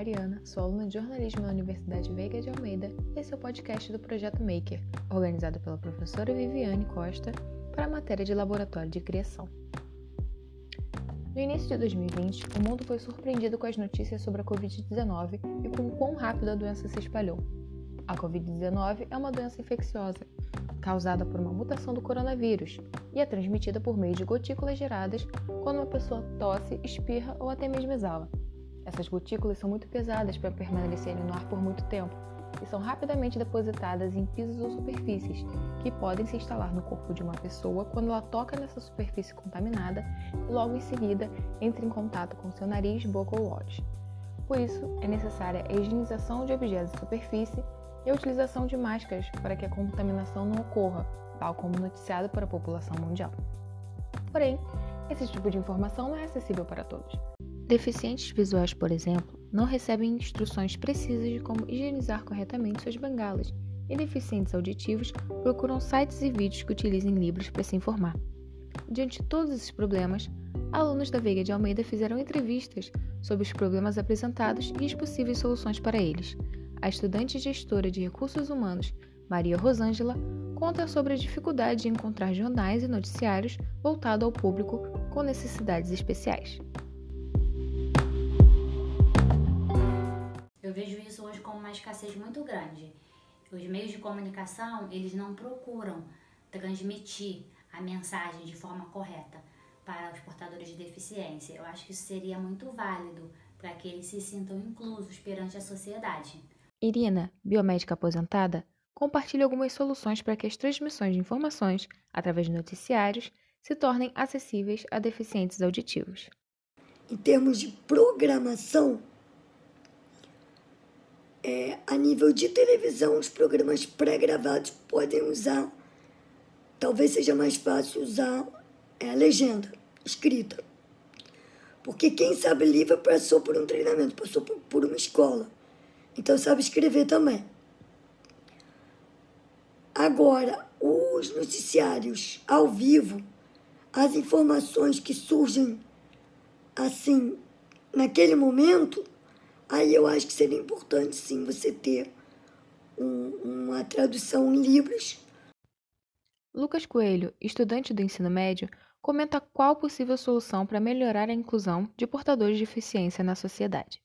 Mariana, sou aluna de jornalismo na Universidade Veiga de Almeida e esse é o podcast do Projeto Maker, organizado pela professora Viviane Costa para a matéria de Laboratório de Criação. No início de 2020, o mundo foi surpreendido com as notícias sobre a Covid-19 e com o quão rápido a doença se espalhou. A Covid-19 é uma doença infecciosa, causada por uma mutação do coronavírus e é transmitida por meio de gotículas geradas quando uma pessoa tosse, espirra ou até mesmo exala. Essas gotículas são muito pesadas para permanecerem no ar por muito tempo e são rapidamente depositadas em pisos ou superfícies, que podem se instalar no corpo de uma pessoa quando ela toca nessa superfície contaminada e logo em seguida entra em contato com seu nariz, boca ou olhos. Por isso, é necessária a higienização de objetos de superfície e a utilização de máscaras para que a contaminação não ocorra, tal como noticiado para a população mundial. Porém, esse tipo de informação não é acessível para todos. Deficientes visuais, por exemplo, não recebem instruções precisas de como higienizar corretamente suas bengalas, e deficientes auditivos procuram sites e vídeos que utilizem Libras para se informar. Diante de todos esses problemas, alunos da Veiga de Almeida fizeram entrevistas sobre os problemas apresentados e as possíveis soluções para eles. A estudante gestora de recursos humanos, Maria Rosângela, conta sobre a dificuldade de encontrar jornais e noticiários voltados ao público com necessidades especiais. Hoje como uma escassez muito grande. Os meios de comunicação, eles não procuram transmitir a mensagem de forma correta para os portadores de deficiência. Eu acho que isso seria muito válido para que eles se sintam inclusos perante a sociedade. Irina, biomédica aposentada, compartilha algumas soluções para que as transmissões de informações, através de noticiários, se tornem acessíveis a deficientes auditivos. Em termos de programação, é, a nível de televisão, os programas pré-gravados podem usar, talvez seja mais fácil usar é, a legenda escrita. Porque quem sabe livro passou por um treinamento, passou por, por uma escola. Então sabe escrever também. Agora, os noticiários ao vivo, as informações que surgem assim naquele momento, Aí eu acho que seria importante, sim, você ter um, uma tradução em Libras. Lucas Coelho, estudante do ensino médio, comenta qual possível solução para melhorar a inclusão de portadores de deficiência na sociedade.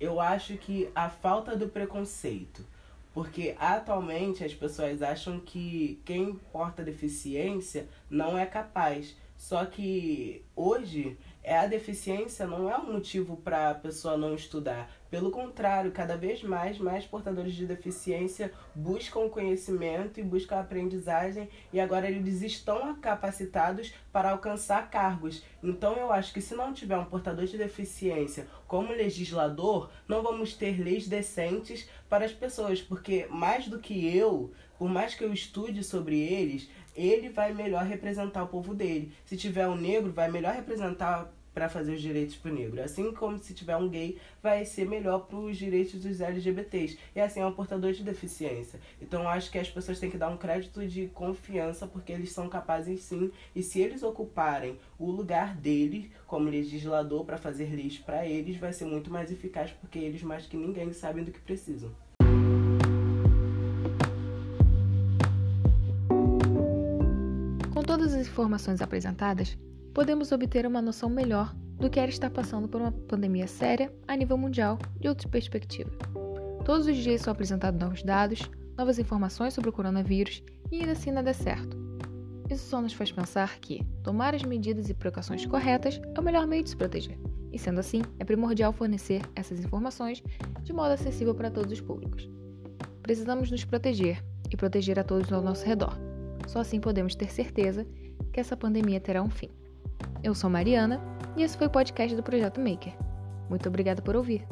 Eu acho que a falta do preconceito, porque atualmente as pessoas acham que quem porta deficiência não é capaz. Só que hoje é a deficiência não é um motivo para a pessoa não estudar. Pelo contrário, cada vez mais, mais portadores de deficiência buscam conhecimento e buscam aprendizagem e agora eles estão capacitados para alcançar cargos. Então eu acho que se não tiver um portador de deficiência como legislador, não vamos ter leis decentes para as pessoas, porque mais do que eu, por mais que eu estude sobre eles, ele vai melhor representar o povo dele. Se tiver um negro, vai melhor representar para fazer os direitos para o negro. Assim como se tiver um gay, vai ser melhor para os direitos dos LGBTs. E assim é um portador de deficiência. Então acho que as pessoas têm que dar um crédito de confiança porque eles são capazes sim. E se eles ocuparem o lugar deles como legislador para fazer leis para eles, vai ser muito mais eficaz porque eles mais que ninguém sabem do que precisam. Todas as informações apresentadas, podemos obter uma noção melhor do que era estar passando por uma pandemia séria a nível mundial de outra perspectiva. Todos os dias são apresentados novos dados, novas informações sobre o coronavírus e ainda assim nada é certo. Isso só nos faz pensar que tomar as medidas e precauções corretas é o melhor meio de se proteger. E sendo assim, é primordial fornecer essas informações de modo acessível para todos os públicos. Precisamos nos proteger e proteger a todos ao nosso redor só assim podemos ter certeza que essa pandemia terá um fim. Eu sou Mariana e esse foi o podcast do Projeto Maker. Muito obrigada por ouvir.